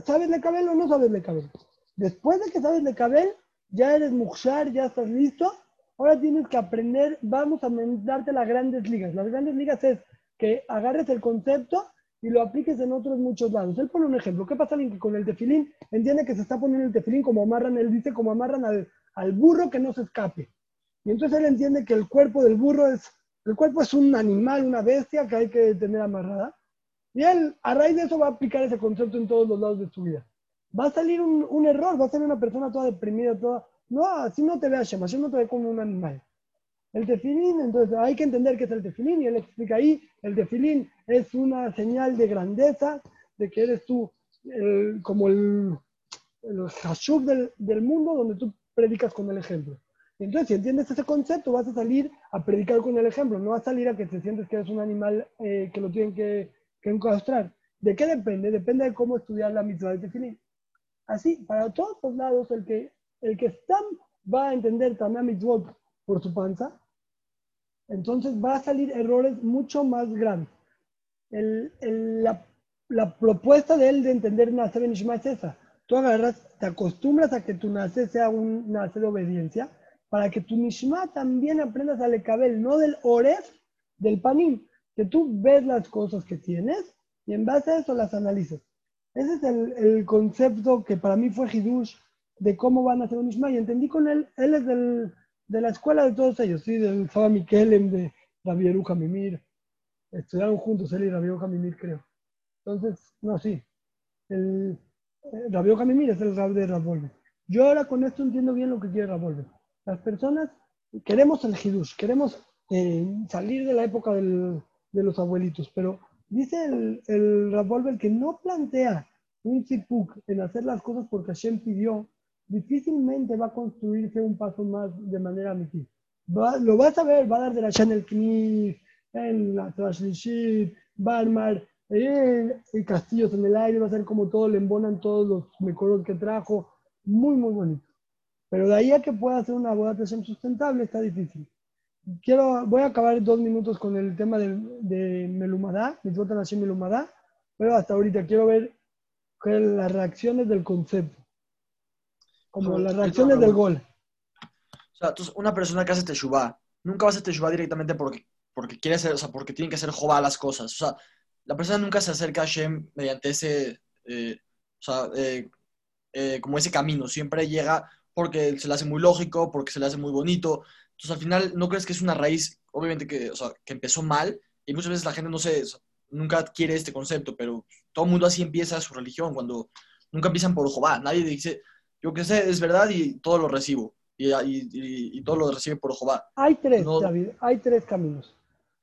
¿Sabes lecabel o no sabes lecabel? Después de que sabes lecabel, ya eres muxar, ya estás listo, ahora tienes que aprender, vamos a darte las grandes ligas. Las grandes ligas es que agarres el concepto y lo apliques en otros muchos lados. Él pone un ejemplo. ¿Qué pasa con el tefilín entiende que se está poniendo el tefilín como amarran, él dice como amarran al, al burro que no se escape? Y entonces él entiende que el cuerpo del burro es, el cuerpo es un animal, una bestia que hay que tener amarrada. Y él, a raíz de eso, va a aplicar ese concepto en todos los lados de su vida. Va a salir un, un error, va a salir una persona toda deprimida, toda... No, así no te ve Hashem, Hashem no te ve como un animal. El tefilín, entonces hay que entender qué es el tefilín y él explica ahí, el tefilín es una señal de grandeza, de que eres tú el- como el, el hashub del, del mundo donde tú predicas con el ejemplo. Entonces, si entiendes ese concepto, vas a salir a predicar con el ejemplo, no vas a salir a que te sientes que eres un animal eh, que lo tienen que, que encastrar. ¿De qué depende? Depende de cómo estudiar la mitzvah del tefilín. Así, para todos los lados, el que, el que está va a entender también mitzvot por su panza, entonces va a salir errores mucho más grandes. El- el- la, la propuesta de él de entender nacer en Ishma es esa. Tú agarras, te acostumbras a que tu nacer sea un nacer de obediencia, para que tu Nishma también aprendas a lekabel, no del Oref, del Panim, que tú ves las cosas que tienes y en base a eso las analizas. Ese es el, el concepto que para mí fue Hidush de cómo van a hacer un y entendí con él, él es del, de la escuela de todos ellos, ¿sí? del Saba Mikelem, de Rabbi Eruja Mimir. Estudiaron juntos él y Rabbi Eruja Mimir, creo. Entonces, no, sí. El, eh, Rabbi Mimir es el Rab de Rabolve. Yo ahora con esto entiendo bien lo que quiere Rabolve. Las personas queremos el Hidush, queremos eh, salir de la época del- de los abuelitos, pero dice el, el Rabolve que no plantea un zipuk en hacer las cosas porque Hashem pidió, difícilmente va a construirse un paso más de manera. Va- lo vas a ver, va a dar de la Chanel Knif, en la Trashlishit, va a armar eh, castillos en el aire, va a ser como todo, le embonan todos los mecoros que trajo, muy, muy bonito. Pero de ahí a que pueda hacer una boda sustentable está difícil. Quiero, voy a acabar dos minutos con el tema de, de Melumadá, Mitzvot Hashem Melumadá, pero hasta ahorita quiero ver las reacciones del concepto, como las reacciones del gol. O sea, entonces, una persona que hace teshuvah, nunca va a hacer teshuvah directamente porque, porque quiere hacer, o sea, porque tiene que hacer jová las cosas. O sea, la persona nunca se acerca a Hashem mediante ese, eh, o sea, eh, eh, como ese camino. Siempre llega porque se le hace muy lógico, porque se le hace muy bonito. Entonces, al final, ¿no crees que es una raíz, obviamente, que, o sea, que empezó mal? Y muchas veces la gente no se, nunca adquiere este concepto, pero todo el mundo así empieza su religión, cuando nunca empiezan por Jehová. Nadie dice, yo qué sé, es verdad y todo lo recibo. Y, y, y- y todo lo recibe por Jehová. Hay tres, No. David, hay tres caminos.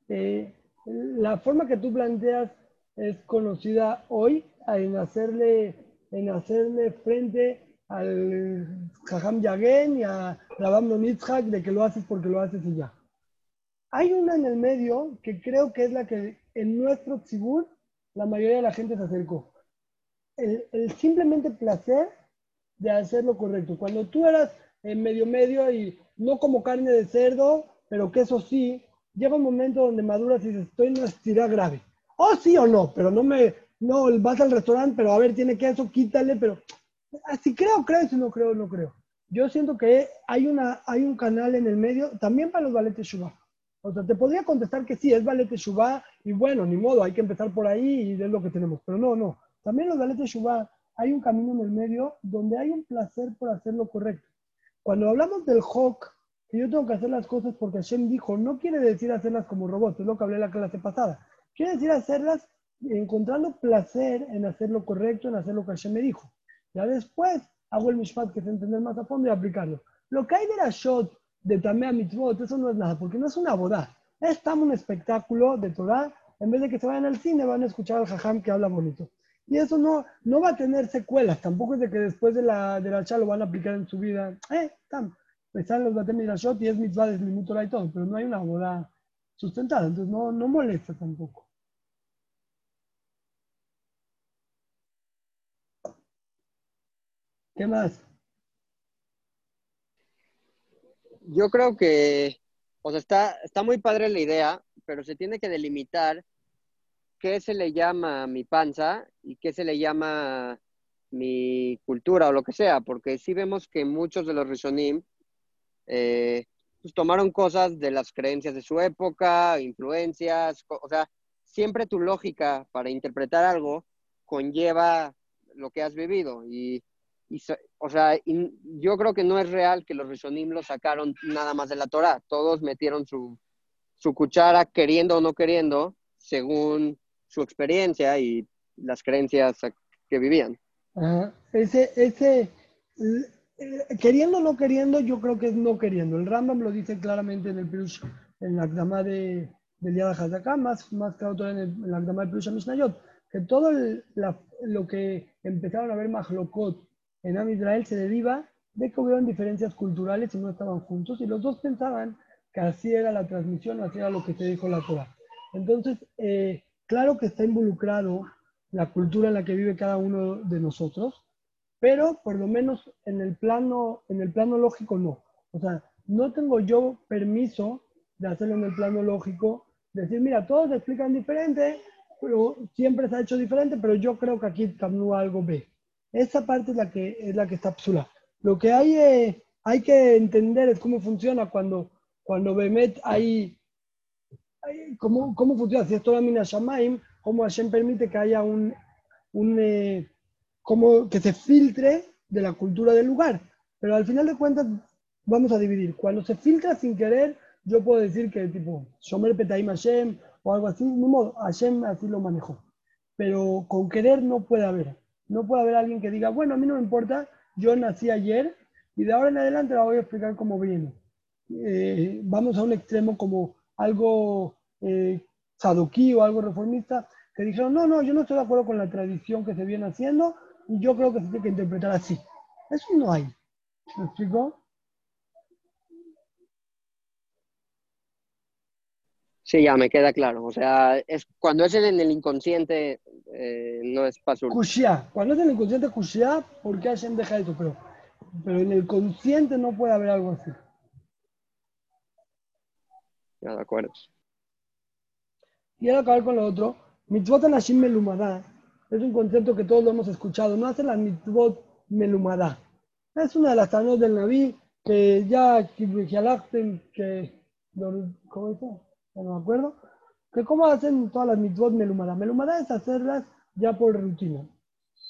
Eh, la forma que tú planteas es conocida hoy en hacerle, en hacerle frente al Jajam Yagen y a Rabam Nonitzhak de que lo haces porque lo haces y ya. Hay una en el medio que creo que es la que en nuestro Tzibur la mayoría de la gente se acercó. El, el simplemente placer de hacer lo correcto. Cuando tú eras en medio medio y no como carne de cerdo, pero que eso sí, llega un momento donde maduras y dices, estoy en una estirada grave. O sí o no, pero no me, no, vas al restaurante, pero a ver, tiene queso, quítale, pero así creo, creo, si no creo, no creo. Yo siento que hay, una, hay un canal en el medio, también para los baletes Shubá. O sea, te podría contestar que sí, es balete Shubá, y bueno, ni modo, hay que empezar por ahí y es lo que tenemos. Pero no, no. También los baletes Shubá, hay un camino en el medio donde hay un placer por hacer lo correcto. Cuando hablamos del Hawk, que yo tengo que hacer las cosas porque Hashem dijo, no quiere decir hacerlas como robots, es lo que hablé en la clase pasada. Quiere decir hacerlas encontrando placer en hacer lo correcto, en hacer lo que Hashem me dijo. Ya después hago el mishpat, que es entender más a fondo y aplicarlo. Lo que hay de la shot de Tamea Mitzvot, eso no es nada, porque no es una boda. Es tam un espectáculo de Torah. En vez de que se vayan al cine, van a escuchar al jajam que habla bonito. Y eso no, no va a tener secuelas. Tampoco es de que después de la, de la lo van a aplicar en su vida. Eh, tam. Están los batem y la shot y es mitzvah Limut Torah y todo, pero no hay una boda sustentada. Entonces no, no molesta tampoco. ¿Qué más? Yo creo que, o sea, está, está muy padre la idea, pero se tiene que delimitar qué se le llama mi panza y qué se le llama mi cultura o lo que sea, porque sí vemos que muchos de los Rishonim eh, pues tomaron cosas de las creencias de su época, influencias, o sea, siempre tu lógica para interpretar algo conlleva lo que has vivido. Y, o sea, yo creo que no es real que los Rishonim lo sacaron nada más de la Torah. Todos metieron su, su cuchara, queriendo o no queriendo, según su experiencia y las creencias que vivían. Ese, ese, queriendo o no queriendo, yo creo que es no queriendo. El Rambam lo dice claramente en el Pirush, en la Agdama de, del Yad HaZaká, más, más claro todavía en, el, en la Agdama del Pirush Mishnayot, que todo lo que empezaron a ver Mahlokot en Am Israel se deriva de que hubieron diferencias culturales y no estaban juntos, y los dos pensaban que así era la transmisión, así era lo que se dijo la Torah. Entonces, eh, claro que está involucrado la cultura en la que vive cada uno de nosotros, pero por lo menos en el plano, en el plano lógico no. O sea, no tengo yo permiso de hacerlo en el plano lógico, decir, mira, todos explican diferente, pero siempre se ha hecho diferente, pero yo creo que aquí cambió algo B. Esa parte es la que, es la que está absurda. Lo que hay, eh, hay que entender es cómo funciona cuando, cuando Bemet hay, hay cómo, cómo funciona, si esto la mina Shamaim, cómo Hashem permite que haya un, un eh, como que se filtre de la cultura del lugar. Pero al final de cuentas, vamos a dividir. Cuando se filtra sin querer, yo puedo decir que tipo, Shomer Petaim Hashem o algo así, no modo, Hashem así lo manejó. Pero con querer no puede haber. No puede haber alguien que diga, bueno, a mí no me importa, yo nací ayer y de ahora en adelante la voy a explicar como viene. Eh, vamos a un extremo como algo eh, saduquí o algo reformista, que dijeron, no, no, yo no estoy de acuerdo con la tradición que se viene haciendo y yo creo que se tiene que interpretar así. Eso no hay. ¿Me explico? Sí, ya me queda claro. O sea, es cuando es en el inconsciente, eh, no es paso. Kushia. Cuando es en el inconsciente, Kushia, ¿por qué Hashem deja eso? Pero, pero en el consciente no puede haber algo así. Ya, de acuerdo. Y ahora acabar con lo otro. Mitzvot Anashim Melumada es un concepto que todos lo hemos escuchado. No hace la mitzvot Melumada. Es una de las tanos del Naví que ya que ¿cómo dice? No me acuerdo. Que cómo hacen todas las mitzvot Melumada. Melumada es hacerlas ya por rutina.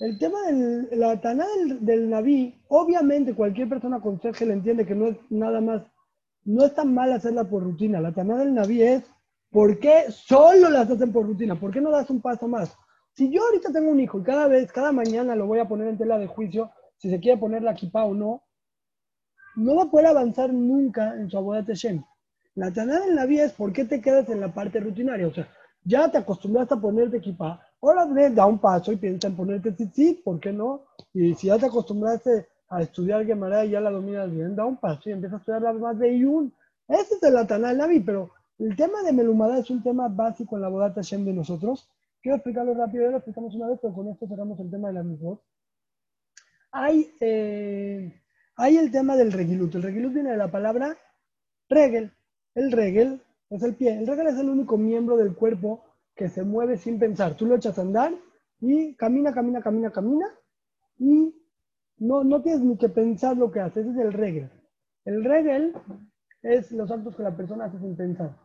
El tema de la taná del, Naví, obviamente cualquier persona con le entiende que no es nada más, no es tan mal hacerla por rutina. La taná del Naví es ¿Por qué solo las hacen por rutina? ¿Por qué no das un paso más? Si yo ahorita tengo un hijo y cada vez, cada mañana lo voy a poner en tela de juicio, si se quiere poner la equipa o no, no va a poder avanzar nunca en su abodat Shem. La tanada en la vida es por qué te quedas en la parte rutinaria. O sea, ya te acostumbraste a ponerte equipa, ahora da un paso y piensa en ponerte tzitzit, ¿por qué no? Y si ya te acostumbraste a estudiar Gemara y ya la dominas bien, da un paso y empieza a estudiar las más de Iyun. Ese es el Ataná la vida, pero el tema de Melumada es un tema básico en la Bodat Hashem de nosotros. Quiero explicarlo rápido, lo explicamos una vez, pero con esto cerramos el tema de la misma. Hay, eh, hay el tema del regilut. El regilut viene de la palabra regel. El regel es el pie. El regel es el único miembro del cuerpo que se mueve sin pensar. Tú lo echas a andar y camina, camina, camina, camina y no, no tienes ni que pensar lo que haces. Ese es el regel. El regel es los actos que la persona hace sin pensar.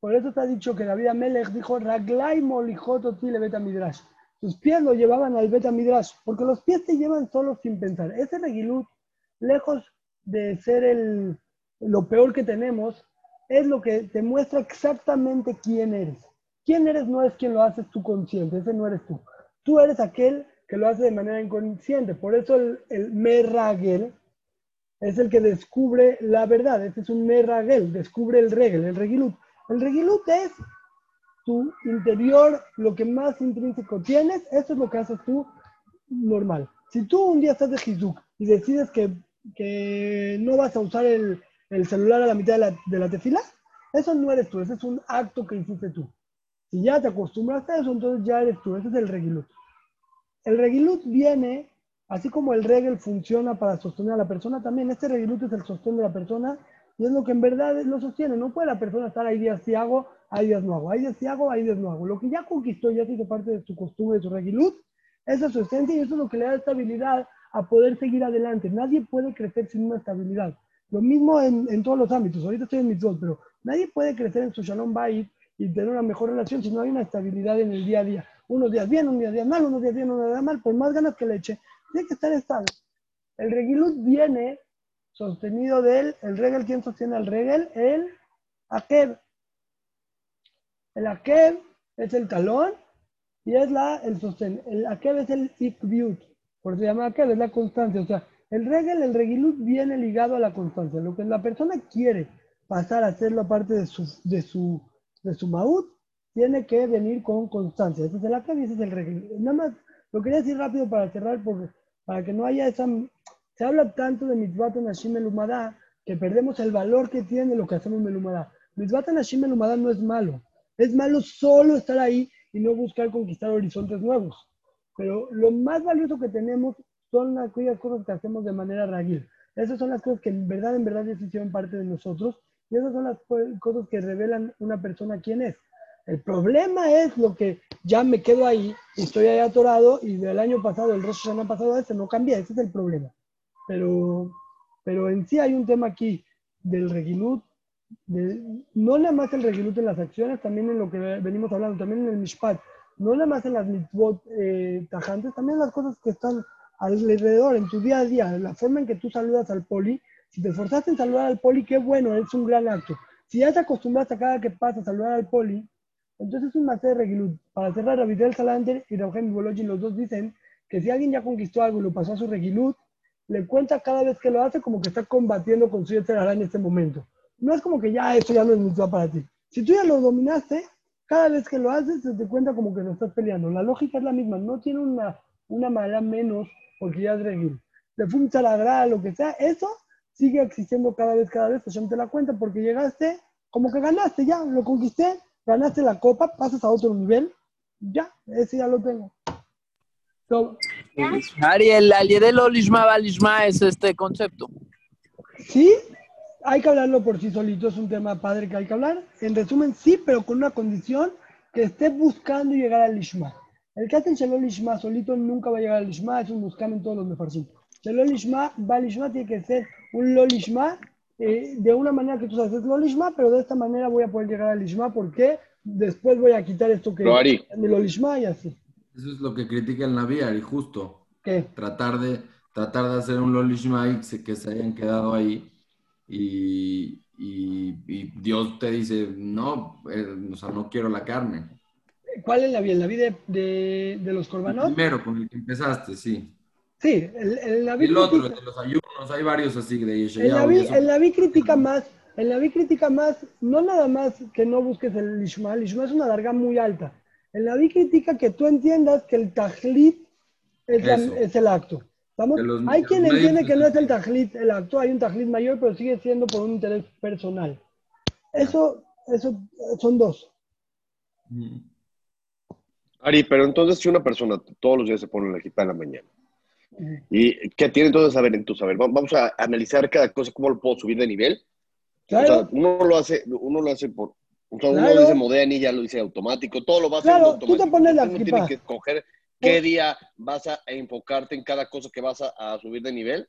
Por eso está dicho que David Amelech dijo, Raglai le beta midrash. Sus pies lo llevaban al beta midrash, porque los pies te llevan solo sin pensar. Ese regilut, lejos de ser el, lo peor que tenemos, es lo que te muestra exactamente quién eres. Quién eres no es quien lo haces tú consciente, ese no eres tú. Tú eres aquel que lo hace de manera inconsciente. Por eso el, el merragel es el que descubre la verdad. Ese es un merragel, descubre el regel, el regilut. El regilut es tu interior, lo que más intrínseco tienes, eso es lo que haces tú normal. Si tú un día estás de Hizuk y decides que, no vas a usar el, celular a la mitad de la, de la tefila, eso no eres tú, ese es un acto que hiciste tú. Si ya te acostumbraste a eso, entonces ya eres tú, ese es el regilut. El regilut viene, así como el regel funciona para sostener a la persona, también este regilut es el sostén de la persona y es lo que en verdad lo sostiene. No puede la persona estar ahí días sí hago, hay días no hago, hay días sí hago, hay días no hago. Lo que ya conquistó, ya hizo parte de su costumbre, de su regilut, Esa es su esencia y eso es lo que le da estabilidad a poder seguir adelante. Nadie puede crecer sin una estabilidad. Lo mismo en, en todos los ámbitos. Ahorita estoy en mitzvot, pero nadie puede crecer en su shalom bait y tener una mejor relación si no hay una estabilidad en el día a día. Unos días bien, unos días mal, unos días bien, unos días mal, por más ganas que le eche, tiene que estar estable. El regilut viene sostenido de él, el regel, ¿quién sostiene al regel? El akeb. El akeb es el talón y es la, el sostén. El akeb es el ikbiut, por eso se llama akeb, es la constancia. O sea, el regel, el regilut viene ligado a la constancia. Lo que la persona quiere pasar a hacerlo parte de su, de su, de su maut, tiene que venir con constancia. Ese es el akeb y ese es el regel. Nada más, lo quería decir rápido para cerrar, porque, para que no haya esa... Se habla tanto de mitzvah nashim melumada que perdemos el valor que tiene lo que hacemos melumada. Mitzvah nashim melumada no es malo. Es malo solo estar ahí y no buscar conquistar horizontes nuevos. Pero lo más valioso que tenemos son aquellas cosas que hacemos de manera raguil. Esas son las cosas que en verdad, en verdad, se hicieron parte de nosotros. Y esas son las cosas que revelan una persona quién es. El problema es lo que ya me quedo ahí estoy ahí atorado y del año pasado, el resto del año pasado, ese no cambia. Ese es el problema. Pero, pero en sí hay un tema aquí del regilut, de, no nada más el regilut en las acciones, también en lo que venimos hablando, también en el mishpat, no nada más en las mitzvot eh, tajantes, también las cosas que están alrededor, en tu día a día, la forma en que tú saludas al poli. Si te esforzaste en saludar al poli, qué bueno, es un gran acto. Si ya te acostumbras a cada que pasa a saludar al poli, entonces es un de regilut. Para cerrar, Ravidel Salander y Rauhem Bologi, los dos dicen que si alguien ya conquistó algo y lo pasó a su regilut, le cuenta cada vez que lo hace como que está combatiendo con su Yetzerara en este momento. No es como que ya eso ya no es mitzvah para ti. Si tú ya lo dominaste, cada vez que lo haces se te cuenta como que lo estás peleando. La lógica es la misma, no tiene una, una mala menos porque ya es regil. De fum la lo que sea, eso sigue existiendo cada vez, cada vez, Hashem te la cuenta porque llegaste, como que ganaste ya, lo conquisté, ganaste la copa, pasas a otro nivel, ya, ese ya lo tengo. So, Ariel, el Olishma Balishma es este concepto. Sí, hay que hablarlo por sí solito, es un tema padre que hay que hablar. En resumen, sí, pero con una condición que esté buscando llegar al Lishma. El que hace el Shalom Lishma solito nunca va a llegar al Lishma, es un buscame en todos los mejorcitos. Shalom Lishma, Balishma tiene que ser un Lolishma eh, de una manera que tú sabes, es Lolishma, pero de esta manera voy a poder llegar al Lishma porque después voy a quitar esto que de Lolishma y así. Eso es lo que critica el Naviar, y justo. ¿Qué? Tratar de, tratar de hacer un Lolishma y se- que se hayan quedado ahí. Y, y- y Dios te dice, no, eh, o sea, no quiero la carne. ¿Cuál es la vida? ¿La vida de, los El corbanos? primero con el que empezaste, sí. Sí, el, el Naví El otro, el de los ayunos, hay varios así de el Yeshayahu. y Naví, el Naví critica más, el Naví critica más, no nada más que no busques el Lishma, el Lishma es una larga muy alta. El Naví critica que tú entiendas que el Tajlit es, la- Eso. es el acto. ¿Estamos? Los- hay quien entiende que no es el Tajlit el acto, hay un Tajlit mayor, pero sigue siendo por un interés personal. Eso, eso son dos. Ujú. Ari, pero entonces si una persona todos los días se pone la equipa en la mañana, ¿y qué tiene entonces a ver en tu saber? Va- Vamos a analizar cada cosa, cómo lo puedo subir de nivel. Claro, O sea, uno lo hace, uno lo hace por, o sea, uno Claro. dice Modern y ya lo dice automático, todo lo va haciendo Claro, tú te automático. pones la Uno tiene que escoger qué día vas a enfocarte en cada cosa que vas a, a subir de nivel.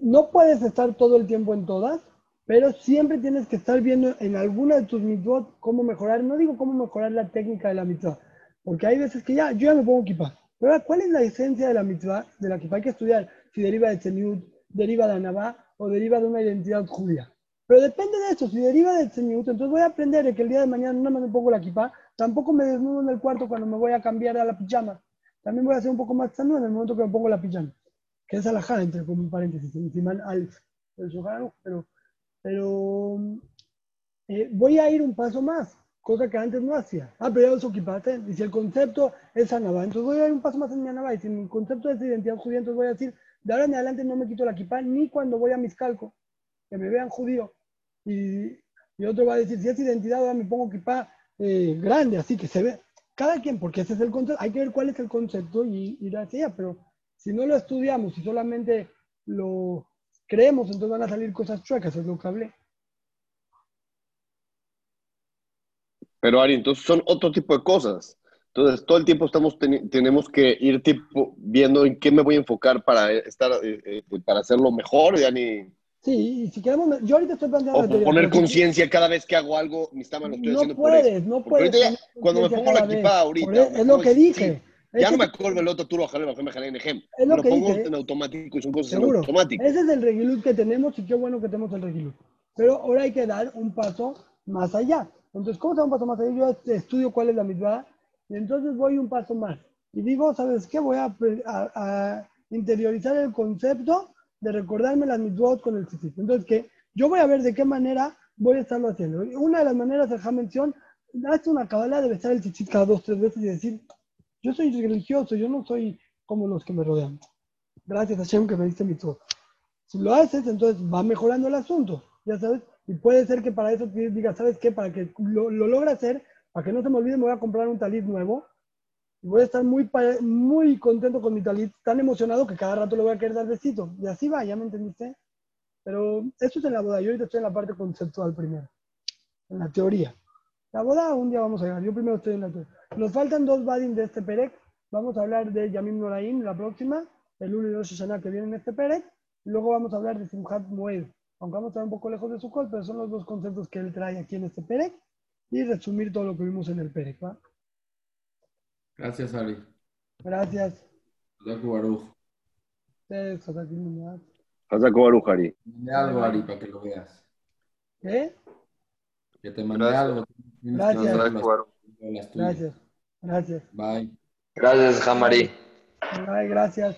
no puedes estar todo el tiempo en todas, pero siempre tienes que estar viendo en alguna de tus mitzvot cómo mejorar. No digo cómo mejorar la técnica de la mitzvah, porque hay veces que ya, yo ya me pongo kippah. Pero ahora, ¿cuál es la esencia de la mitzvah? De la kippah hay que estudiar si deriva de tzeniut, deriva de anabá o deriva de una identidad judía. Pero depende de eso, si deriva de tzeniut, entonces voy a aprender de que el día de mañana no me pongo la kippah, tampoco me desnudo en el cuarto cuando me voy a cambiar a la pijama. También voy a ser un poco más sano en el momento que me pongo la pijama que es alajá, entre como paréntesis, encima Alf, el pero, pero eh, voy a ir un paso más, cosa que antes no hacía. Ah, pero ya uso kipate, y si el concepto es anabá, entonces voy a ir un paso más en mi anabá, y si mi concepto es de identidad judía, entonces voy a decir, de ahora en adelante no me quito la kipá ni cuando voy a mis calcos, que me vean judío. Y, y otro va a decir, si es identidad, ahora me pongo kipá eh, grande, así que se ve. Cada quien, porque ese es el concepto, hay que ver cuál es el concepto y ir hacia allá, pero si no lo estudiamos y solamente lo creemos, entonces van a salir cosas chuecas, es lo que hablé. Pero Ari, entonces son otro tipo de cosas. Entonces, todo el tiempo estamos tenemos que ir tipo viendo en qué me voy a enfocar para estar, eh, eh, para hacerlo mejor, ya ni... Sí, y si queremos, yo ahorita estoy planteando O teoría, poner conciencia cada vez que hago algo, mi estama lo estoy No haciendo por eso. puedes, no puedes. ya, tener cuando me pongo la equipada ahorita, me es lo que sí, dije. Ya Es no me acuerdo el otro turno, ojalá me jalé en ejemplo. Es lo lo que pongo dije. en automático y son cosas en Seguro. automático. Ese es el reguiluz que tenemos y qué bueno que tenemos el reguiluz. Pero ahora hay que dar un paso más allá. Entonces, ¿cómo se un paso más allá? Yo estudio cuál es la mitzvah y entonces voy un paso más. Y digo, ¿sabes qué? Voy a, a- a interiorizar el concepto de recordarme las mitzvot con el tzitzit. Entonces, que yo voy a ver de qué manera voy a estarlo haciendo. Una de las maneras, el mención, hazte una cabala de besar el tzitzit cada dos, tres veces y decir, yo soy religioso, yo no soy como los que me rodean. Gracias a Hashem que me diste mitzvot. Si lo haces, entonces va mejorando el asunto, ya sabes. Y puede ser que para eso digas, ¿sabes qué? Para que lo, lo logre hacer, para que no se me olvide, me voy a comprar un talit nuevo. Y voy a estar muy, muy contento con mi talit, tan emocionado que cada rato le voy a querer dar besito. Y así va, ¿ya me entendiste? Pero eso es en la boda. Yo ahorita estoy en la parte conceptual primero, en la teoría. La boda un día vamos a llegar. Yo primero estoy en la teoría. Nos faltan dos badin de este Perec. Vamos a hablar de Yamim Noraim la próxima, el 1 y 2 Shoshana que viene en este Perec. Luego vamos a hablar de Simchat Moed. Aunque vamos a estar un poco lejos de su col, pero son los dos conceptos que él trae aquí en este Perec. Y resumir todo lo que vimos en el Perec. ¿va? Gracias, Ari. Gracias. Hazako Baruch, Ari. Mandé algo, Ari, para que lo veas. ¿Qué? Que te mandé Gracias. algo. Gracias. Gracias. Gracias. Bye. Gracias, Jamari. Ay, gracias.